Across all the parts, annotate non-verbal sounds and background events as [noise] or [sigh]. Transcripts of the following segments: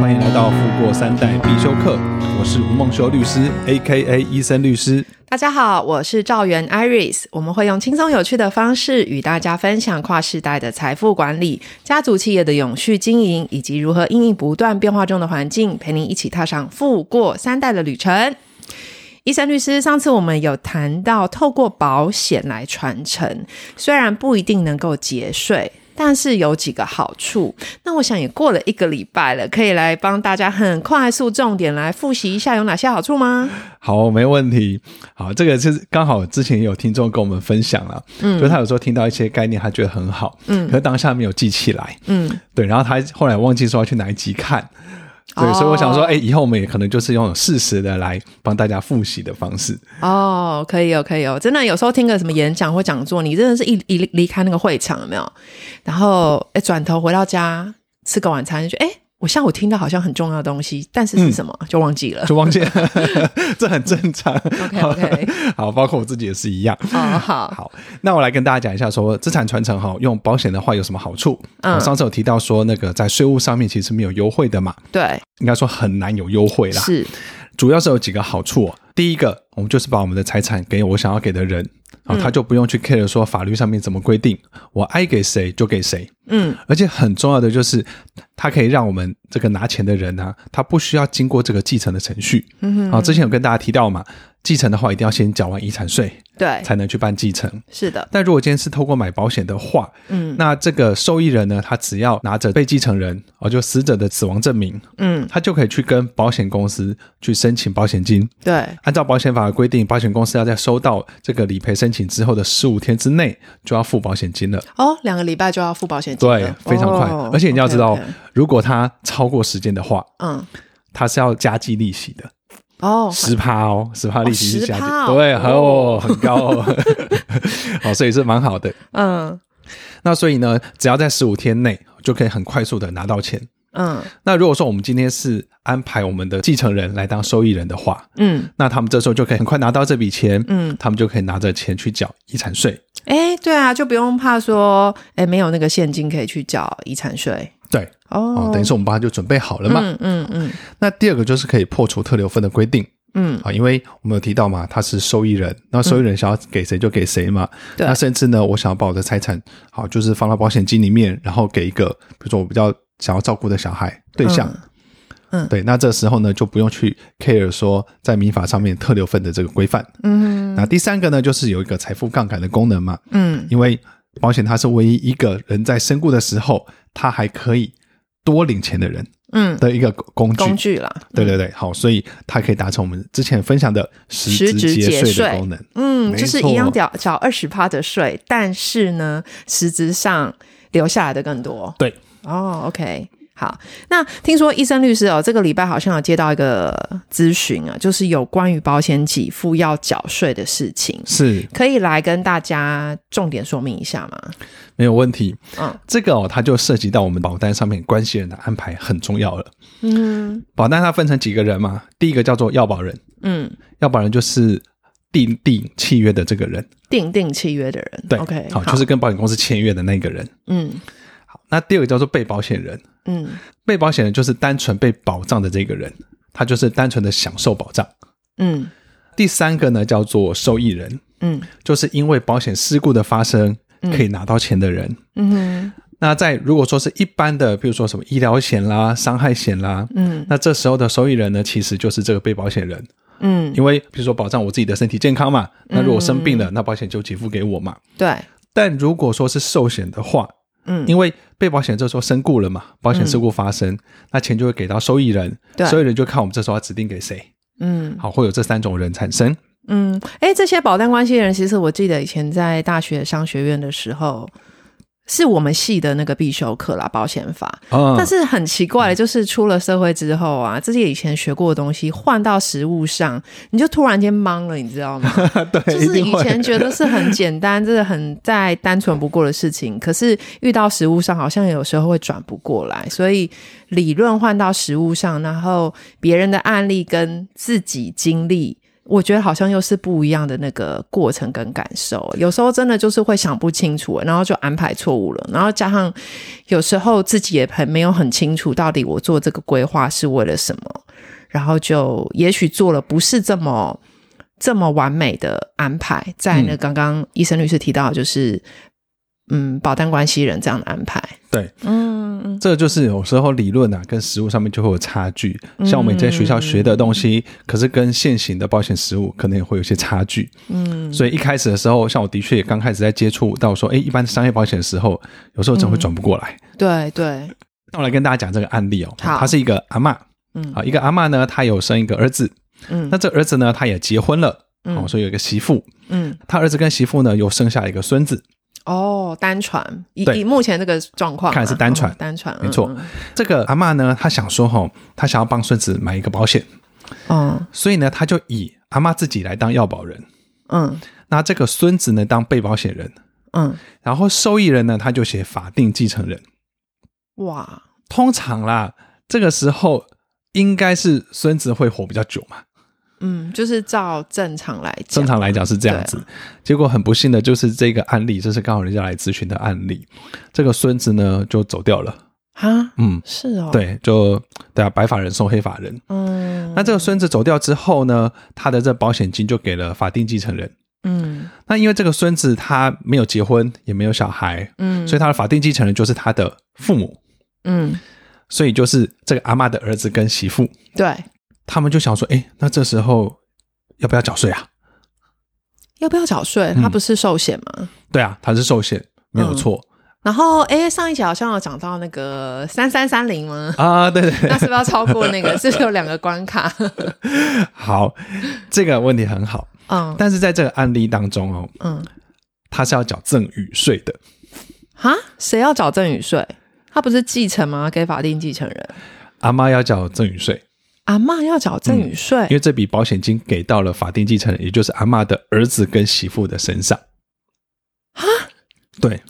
欢迎来到富过三代必修课。我是吴孟修律师，A.K.A. 医生律师。大家好，我是赵源 Iris。我们会用轻松有趣的方式与大家分享跨世代的财富管理、家族企业的永续经营，以及如何应应不断变化中的环境，陪您一起踏上富过三代的旅程。医生律师，上次我们有谈到透过保险来传承，虽然不一定能够节税。但是有几个好处，那我想也过了一个礼拜了，可以来帮大家很快速重点来复习一下有哪些好处吗？好，没问题。好，这个是刚好之前也有听众跟我们分享了，嗯，就他有时候听到一些概念，他觉得很好，嗯，可是当下没有记起来，嗯，对，然后他后来忘记说要去哪一集看。对，所以我想说，哎，以后我们也可能就是用适时的来帮大家复习的方式。哦，可以哦，可以哦，真的有时候听个什么演讲或讲座，你真的是一一离开那个会场，有没有？然后，哎，转头回到家吃个晚餐，就哎。我下午听到好像很重要的东西，但是是什么、嗯、就忘记了，就忘记了，[laughs] 这很正常。OK OK，好，包括我自己也是一样。哦、好。好，那我来跟大家讲一下，说资产传承哈，用保险的话有什么好处？嗯，我上次有提到说，那个在税务上面其实没有优惠的嘛，对，应该说很难有优惠啦。是，主要是有几个好处、哦。第一个，我们就是把我们的财产给我想要给的人。然后，他就不用去 care 说法律上面怎么规定，我爱给谁就给谁。嗯，而且很重要的就是，它可以让我们这个拿钱的人呢、啊，他不需要经过这个继承的程序。嗯哼，啊，之前有跟大家提到嘛。继承的话，一定要先缴完遗产税，对，才能去办继承。是的。但如果今天是透过买保险的话，嗯，那这个受益人呢，他只要拿着被继承人哦，就死者的死亡证明，嗯，他就可以去跟保险公司去申请保险金。对，按照保险法的规定，保险公司要在收到这个理赔申请之后的十五天之内就要付保险金了。哦，两个礼拜就要付保险金。对，非常快。哦，而且你要知道，okay, okay 如果他超过时间的话，嗯，他是要加计利息的。哦，十趴哦，十趴利息是加哦，对，很哦，很高哦，好，[laughs] 所以是蛮好的。嗯，那所以呢，只要在十五天内就可以很快速的拿到钱。嗯，那如果说我们今天是安排我们的继承人来当受益人的话，嗯，那他们这时候就可以很快拿到这笔钱，嗯，他们就可以拿着钱去缴遗产税。哎，对啊，就不用怕说，哎，没有那个现金可以去缴遗产税。对哦，等于是我们帮他就准备好了嘛。嗯嗯嗯。那第二个就是可以破除特留份的规定。嗯啊，因为我们有提到嘛，他是受益人，那受益人想要给谁就给谁嘛。对。那甚至呢，我想要把我的财产好，就是放到保险金里面，然后给一个比如说我比较想要照顾的小孩对象。嗯。对，那这时候呢就不用去 care 说在民法上面特留份的这个规范。嗯。那第三个呢，就是有一个财富杠杆的功能嘛。嗯。因为保险它是唯一一个人在身故的时候。他还可以多领钱的人，嗯，的一个工具。工具啦，对对对，好，所以它可以达成我们之前分享的实质节税的功能，嗯，就是一样缴缴二十趴的税，但是呢，实质上留下来的更多，对，哦，OK。好，那听说医生律师哦，这个礼拜好像有接到一个咨询啊，就是有关于保险给付要缴税的事情，是。可以来跟大家重点说明一下吗？没有问题，嗯，这个哦，它就涉及到我们保单上面关系人的安排很重要了。嗯，保单它分成几个人嘛？第一个叫做要保人，嗯，要保人就是订定契约的这个人，订定契约的人，对，OK，好，就是跟保险公司签约的那个人，嗯。好那第二个叫做被保险人，嗯，被保险人就是单纯被保障的这个人，他就是单纯的享受保障，嗯。第三个呢叫做受益人，嗯，就是因为保险事故的发生可以拿到钱的人，嗯哼。那在如果说是一般的，比如说什么医疗险啦、伤害险啦，嗯，那这时候的受益人呢，其实就是这个被保险人，嗯，因为比如说保障我自己的身体健康嘛，那如果生病了，那保险就给付给我嘛，对。但如果说是寿险的话，嗯，因为被保险人这时候身故了嘛，保险事故发生，嗯、那钱就会给到受益人，对，受益人就看我们这时候要指定给谁，嗯，好，会有这三种人产生，嗯，哎，这些保单关系人，其实我记得以前在大学商学院的时候。是我们系的那个必修课啦，保险法。哦、但是很奇怪，就是出了社会之后啊，这些以前学过的东西换到实物上，你就突然间懵了，你知道吗？[laughs] 对，就是以前觉得是很简单，这是很再单纯不过的事情，可是遇到实物上，好像有时候会转不过来。所以理论换到实物上，然后别人的案例跟自己经历我觉得好像又是不一样的那个过程跟感受。有时候真的就是会想不清楚，然后就安排错误了。然后加上有时候自己也很没有很清楚，到底我做这个规划是为了什么，然后就也许做了不是这么这么完美的安排。在那刚刚医生律师提到，就是。嗯，保单关系人这样的安排，对，嗯，这就是有时候理论啊跟实务上面就会有差距。像我们在学校学的东西，嗯、可是跟现行的保险实务可能也会有些差距。嗯，所以一开始的时候，像我的确也刚开始在接触到说，哎，一般商业保险的时候，有时候真会转不过来。嗯、对对，那我来跟大家讲这个案例哦，他是一个阿嬷，嗯，啊，一个阿嬷呢，她有生一个儿子，嗯，那这儿子呢，他也结婚了，嗯，所以有一个媳妇，嗯，他儿子跟媳妇呢又生下一个孙子。哦，单传以以目前这个状况，看来是单传，哦、单传没错。嗯、这个阿嬷呢，她想说哈，她想要帮孙子买一个保险，嗯，所以呢，她就以阿嬷自己来当要保人，嗯，那这个孙子呢当被保险人，嗯，然后受益人呢，他就写法定继承人。哇，通常啦，这个时候应该是孙子会活比较久嘛。嗯，就是照正常来讲，正常来讲是这样子。结果很不幸的就是这个案例，这是刚好人家来咨询的案例。这个孙子呢就走掉了啊，嗯，是哦，对，就对啊，白发人送黑发人。嗯，那这个孙子走掉之后呢，他的这保险金就给了法定继承人。嗯，那因为这个孙子他没有结婚，也没有小孩，嗯，所以他的法定继承人就是他的父母。嗯，所以就是这个阿妈的儿子跟媳妇。对。他们就想说：“哎，那这时候要不要缴税啊？要不要缴税？他不是寿险吗？嗯，对啊，他是寿险，没有错。嗯，然后，哎，上一集好像有讲到那个三三三零吗？啊，对对对，那是不是要超过那个？[laughs] 是不是有两个关卡？好，这个问题很好。嗯，但是在这个案例当中哦，嗯，他是要缴赠与税的。哈？谁要缴赠与税？他不是继承吗？给法定继承人。阿妈要缴赠与税。阿嬷要缴赠与税，因为这笔保险金给到了法定继承人，也就是阿嬷的儿子跟媳妇的身上。哈，对，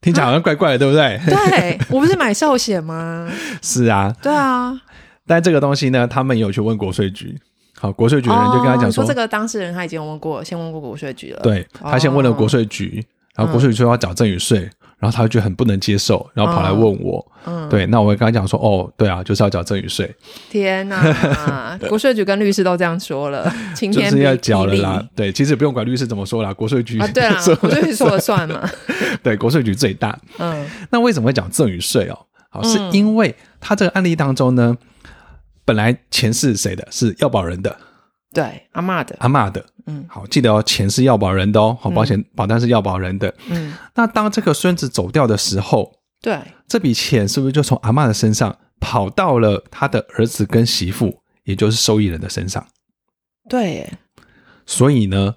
听起来好像怪怪的，对不对？对，[laughs] 我不是买寿险吗？是啊，对啊。但这个东西呢，他们有去问国税局。好，国税局的人就跟他讲说，哦、说这个当事人他已经问过，先问过国税局了。对，他先问了国税局，然后国税局说要缴赠与税。然后他就觉得很不能接受，然后跑来问我，嗯，对，那我会跟他讲说，哦，对啊，就是要缴赠与税。天哪，[laughs] 国税局跟律师都这样说了，[laughs] 晴天就是要缴了啦。对，其实不用管律师怎么说啦，国税局啊，对啊，[laughs] 国税局说了算嘛。对，国税局最大。嗯，那为什么会讲赠与税哦？好，是因为他这个案例当中呢，本来钱是谁的？是要保人的。对，阿嬷的，阿嬷的，嗯，好，记得哦，钱是要保人的哦，好，保险保单是要保人的，嗯，那当这个孙子走掉的时候，对，这笔钱是不是就从阿嬷的身上跑到了他的儿子跟媳妇，也就是受益人的身上？对，所以呢，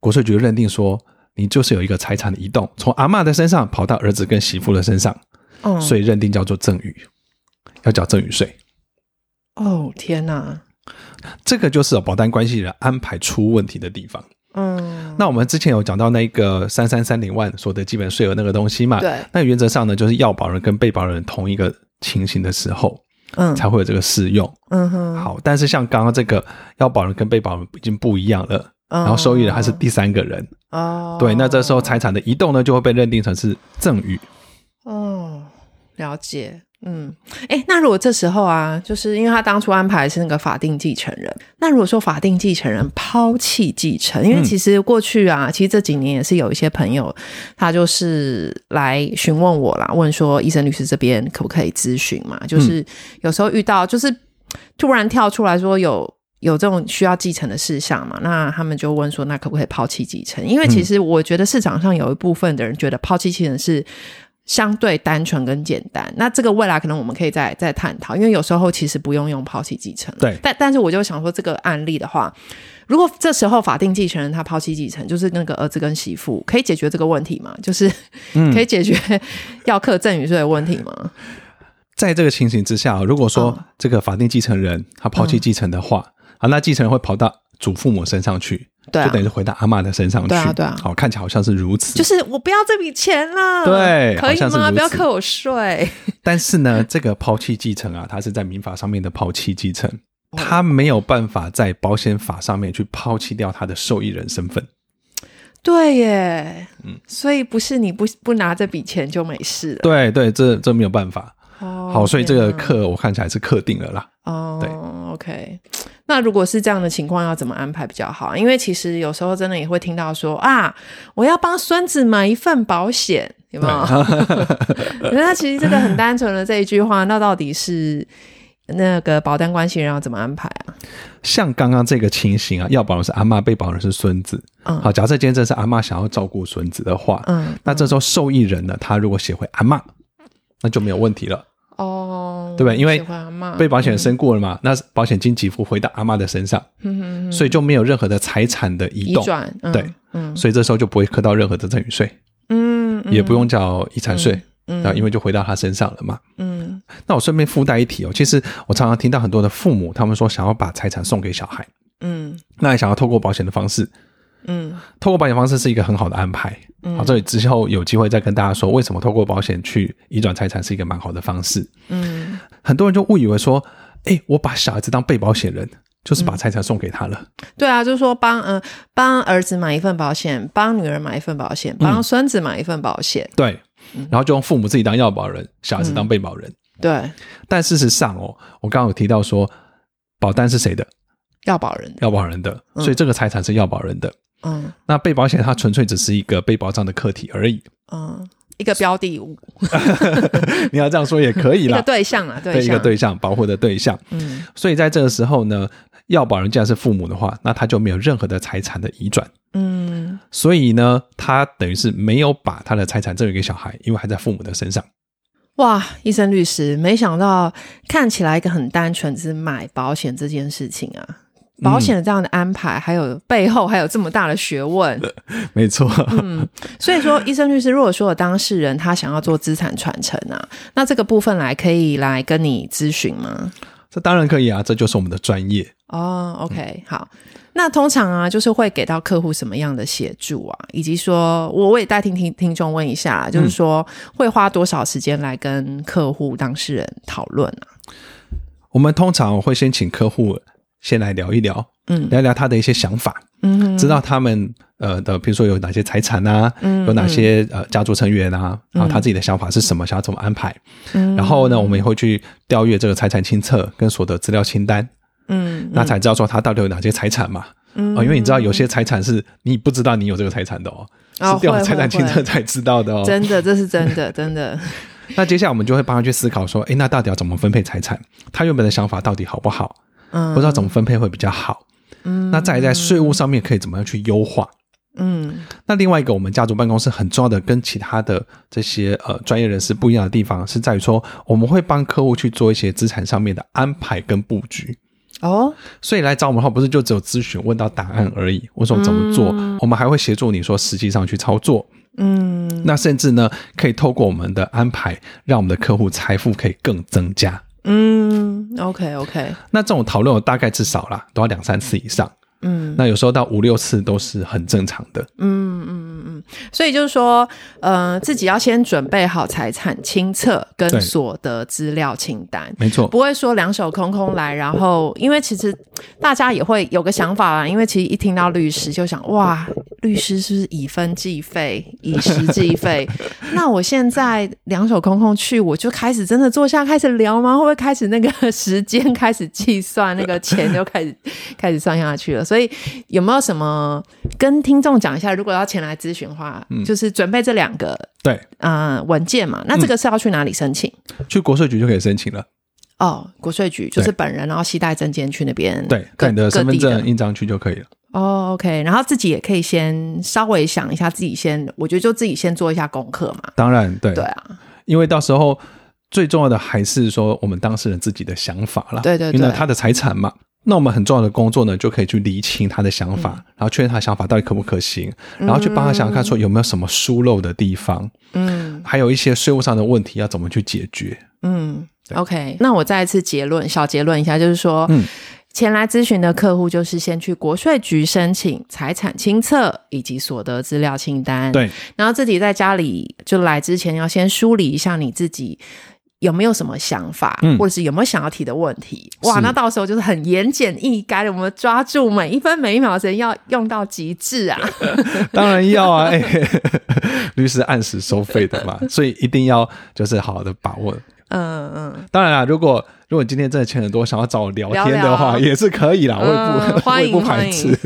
国税局认定说，你就是有一个财产的移动，从阿嬷的身上跑到儿子跟媳妇的身上，嗯，所以认定叫做赠与，要缴赠与税。哦，天哪！这个就是保单关系人安排出问题的地方。嗯，那我们之前有讲到那个三三三零万所得基本税额那个东西嘛？对。那原则上呢，就是要保人跟被保人同一个情形的时候，嗯，才会有这个适用。嗯哼。好，但是像刚刚这个要保人跟被保人已经不一样了，然后受益人还是第三个人。哦。对，那这时候财产的移动呢，就会被认定成是赠与。哦，了解。嗯，哎，那如果这时候啊，就是因为他当初安排是那个法定继承人，那如果说法定继承人抛弃继承，因为其实过去啊，其实这几年也是有一些朋友，他就是来询问我啦，问说医生律师这边可不可以咨询嘛？就是有时候遇到就是突然跳出来说有有这种需要继承的事项嘛，那他们就问说，那可不可以抛弃继承？因为其实我觉得市场上有一部分的人觉得抛弃继承是。相对单纯跟简单，那这个未来可能我们可以再再探讨，因为有时候其实不用用抛弃继承。对，但但是我就想说，这个案例的话，如果这时候法定继承人他抛弃继承，就是那个儿子跟媳妇可以解决这个问题吗？就是可以解决 [laughs] 要课赠与税的问题吗？嗯、在这个情形之下，如果说这个法定继承人他抛弃继承的话，啊、嗯，那继承人会跑到祖父母身上去。对、啊，就等于是回到阿嬷的身上去。对啊，对啊。好，看起来好像是如此。就是我不要这笔钱了。对，可以吗？不要扣我税。[laughs] 但是呢，这个抛弃继承啊，它是在民法上面的抛弃继承。他没有办法在保险法上面去抛弃掉他的受益人身份。对耶，嗯，所以不是你不不拿这笔钱就没事了。对对，这这没有办法。哦，好，所以这个课我看起来是课定了啦。哦，对，OK。那如果是这样的情况，要怎么安排比较好？因为其实有时候真的也会听到说啊，我要帮孙子买一份保险，有没有？[laughs] 那其实这个很单纯的这一句话，那到底是？那个保单关系人要怎么安排啊？像刚刚这个情形啊，要保的是阿嬷，被保人是孙子。嗯，好，假设今天这是阿嬷想要照顾孙子的话，嗯，那这时候受益人呢，他如果写回阿嬷，那就没有问题了。哦，对不对？因为被保险人身故了嘛，嗯、那保险金给付回到阿嬷的身上，嗯哼嗯，所以就没有任何的财产的移动，移转嗯、对，嗯，所以这时候就不会课到任何的赠与税，嗯，也不用缴遗产税。嗯嗯，因为就回到他身上了嘛。嗯，那我顺便附带一提哦，其实我常常听到很多的父母，他们说想要把财产送给小孩。嗯，那也想要透过保险的方式。嗯，透过保险方式是一个很好的安排。嗯，好，这里之后有机会再跟大家说，为什么透过保险去移转财产是一个蛮好的方式。嗯，很多人就误以为说，哎，我把小孩子当被保险人，就是把财产送给他了。嗯、对啊，就是说帮嗯帮儿子买一份保险，帮女儿买一份保险，帮孙子买一份保险。嗯、对。然后就用父母自己当要保人，小孩子当被保人。嗯、对，但事实上哦，我刚刚有提到说，保单是谁的？要保人，要保人的，所以这个财产是要保人的。嗯，那被保险它纯粹只是一个被保障的客体而已。嗯，一个标的物，[laughs] 你要这样说也可以啦。[laughs] 一个对象啊，对，对，一个对象，保护的对象。嗯，所以在这个时候呢，要保人既然是父母的话，那他就没有任何的财产的移转。嗯，所以呢，他等于是没有把他的财产赠予给小孩，因为还在父母的身上。哇，医生律师，没想到看起来一个很单纯，是买保险这件事情啊，保险的这样的安排，嗯、还有背后还有这么大的学问。[laughs] 没错。嗯，所以说，医生律师，如果说有当事人他想要做资产传承啊，那这个部分来可以来跟你咨询吗？这当然可以啊，这就是我们的专业。哦，OK，好。那通常啊，就是会给到客户什么样的协助啊？以及说，我我也代听听听众问一下，就是说会花多少时间来跟客户当事人讨论啊？我们通常会先请客户先来聊一聊，嗯，聊聊他的一些想法，嗯，知道他们呃的，比如说有哪些财产啊，嗯，有哪些呃家族成员啊，然后他自己的想法是什么，想要怎么安排，嗯，然后呢，我们也会去调阅这个财产清册跟所得资料清单。嗯，那才知道说他到底有哪些财产嘛？嗯，因为你知道有些财产是你不知道你有这个财产的哦，哦是调财产清册才知道的哦。真的，这是真的，[laughs] 真的。那接下来我们就会帮他去思考说，诶，那到底要怎么分配财产？他原本的想法到底好不好？嗯，不知道怎么分配会比较好。嗯，那再在税务上面可以怎么样去优化？嗯，那另外一个我们家族办公室很重要的跟其他的这些呃专业人士不一样的地方，是在于说我们会帮客户去做一些资产上面的安排跟布局。哦，所以来找我们的话，不是就只有咨询问到答案而已。我说怎么做，嗯、我们还会协助你说实际上去操作。嗯，那甚至呢，可以透过我们的安排，让我们的客户财富可以更增加。嗯，OK OK。那这种讨论我大概至少啦，都要两三次以上。嗯，那有时候到五六次都是很正常的。嗯嗯嗯，所以就是说，呃，自己要先准备好财产清册跟所得资料清单，没错，不会说两手空空来。然后，因为其实大家也会有个想法啦，因为其实一听到律师就想，哇，律师是不是以分计费，以时计费？那我现在两手空空去，我就开始真的坐下开始聊吗？会不会开始那个时间开始计算，那个钱就开始开始算下去了？所以有没有什么跟听众讲一下？如果要前来咨询的话，嗯、就是准备这两个对啊、呃、文件嘛。那这个是要去哪里申请？嗯、去国税局就可以申请了。哦，国税局就是本人，然后携带证件去那边，对，跟你的身份证印章去就可以了。哦，OK，然后自己也可以先稍微想一下，自己先，我觉得就自己先做一下功课嘛。当然，对，对啊，因为到时候最重要的还是说我们当事人自己的想法啦。对对对，因为他的财产嘛。那我们很重要的工作呢，就可以去厘清他的想法，嗯、然后确认他的想法到底可不可行，嗯、然后去帮他想想看，说有没有什么疏漏的地方，嗯，还有一些税务上的问题要怎么去解决，嗯，OK。那我再一次结论，小结论一下，就是说，嗯，前来咨询的客户就是先去国税局申请财产清册以及所得资料清单，对，然后自己在家里就来之前要先梳理一下你自己。有没有什么想法，嗯、或者是有没有想要提的问题？哇，那到时候就是很言简意赅的，我们抓住每一分每一秒的时间要用到极致啊！[laughs] 当然要啊，哎、欸，[laughs] 律师按时收费的嘛，[laughs] 所以一定要就是好好的把握。嗯嗯，当然啦，如果如果今天真的钱很多，想要找我聊天的话，聊聊也是可以啦，我也不我也不排斥。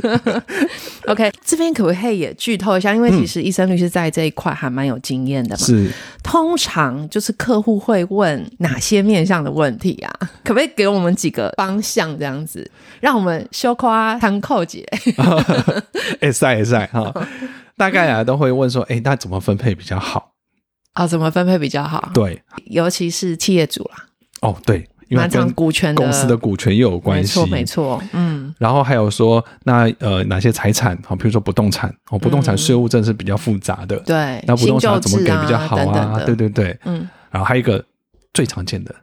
[laughs] OK，这边可不可以也剧透一下？因为其实医生律师在这一块还蛮有经验的嘛。是，通常就是客户会问哪些面向的问题啊？[laughs] 可不可以给我们几个方向这样子，让我们修夸参扣姐？[laughs] 哎塞哎塞哈，大概啊都会问说，哎，那怎么分配比较好？啊、哦，怎么分配比较好？对，尤其是企业主啦。哦，对，因为跟股权公司的股权又有关系，没错，没错。嗯，然后还有说，那呃，哪些财产？好，比如说不动产，哦，不动产税务真的是比较复杂的。对、嗯，那不动产怎么给比较好啊？对对对，嗯。然后还有一个最常见的。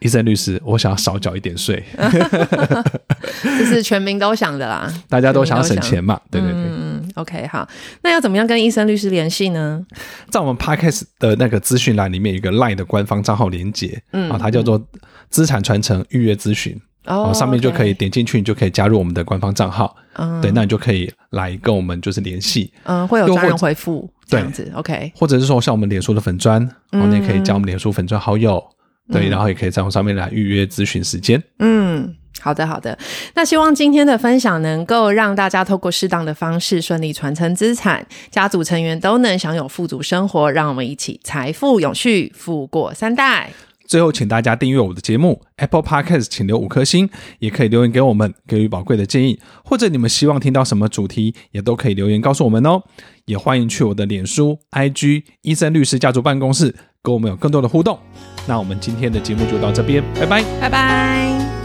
医生律师，我想要少缴一点税，[laughs] 这是全民都想的啦。[laughs] 大家都想要省钱嘛，对对对。嗯，OK，好，那要怎么样跟医生律师联系呢？在我们 Podcast 的那个资讯栏里面有一个 Line 的官方账号连接，嗯，啊，它叫做资产传承预约咨询，哦，上面就可以点进去，你就可以加入我们的官方账号，嗯，对，那你就可以来跟我们就是联系，嗯，会有专人回复这样子，OK，或者是说像我们脸书的粉专，哦，你也可以加我们脸书粉砖好友。对，然后也可以在我上面来预约咨询时间。嗯，好的，好的。那希望今天的分享能够让大家透过适当的方式顺利传承资产，家族成员都能享有富足生活。让我们一起财富永续，富过三代。最后，请大家订阅我的节目 Apple Podcast，请留五颗星，也可以留言给我们，给予宝贵的建议，或者你们希望听到什么主题，也都可以留言告诉我们哦。也欢迎去我的脸书、IG 医生律师家族办公室，跟我们有更多的互动。那我们今天的节目就到这边，拜拜，拜拜。